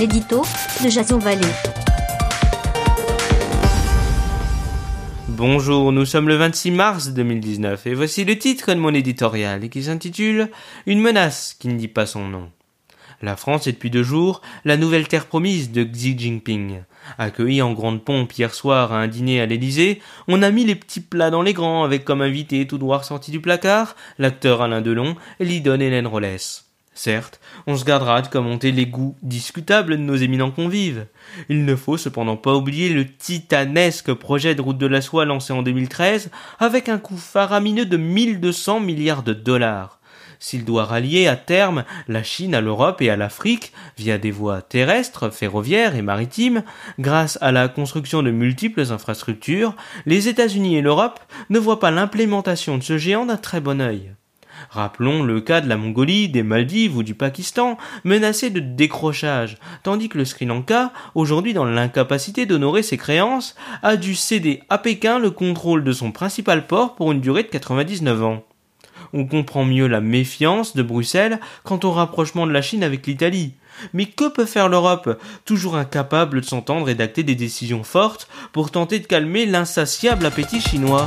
l'édito de Jason Vallée. Bonjour, nous sommes le 26 mars 2019 et voici le titre de mon éditorial qui s'intitule Une menace qui ne dit pas son nom. La France est depuis deux jours la nouvelle terre promise de Xi Jinping. Accueilli en grande pompe hier soir à un dîner à l'Élysée, on a mis les petits plats dans les grands avec comme invité tout noir sorti du placard l'acteur Alain Delon et l'idole Hélène Rollès. Certes, on se gardera de commenter les goûts discutables de nos éminents convives. Il ne faut cependant pas oublier le titanesque projet de route de la soie lancé en 2013 avec un coût faramineux de 1200 milliards de dollars. S'il doit rallier à terme la Chine à l'Europe et à l'Afrique via des voies terrestres, ferroviaires et maritimes, grâce à la construction de multiples infrastructures, les États-Unis et l'Europe ne voient pas l'implémentation de ce géant d'un très bon œil. Rappelons le cas de la Mongolie, des Maldives ou du Pakistan, menacés de décrochage, tandis que le Sri Lanka, aujourd'hui dans l'incapacité d'honorer ses créances, a dû céder à Pékin le contrôle de son principal port pour une durée de 99 ans. On comprend mieux la méfiance de Bruxelles quant au rapprochement de la Chine avec l'Italie. Mais que peut faire l'Europe, toujours incapable de s'entendre et d'acter des décisions fortes pour tenter de calmer l'insatiable appétit chinois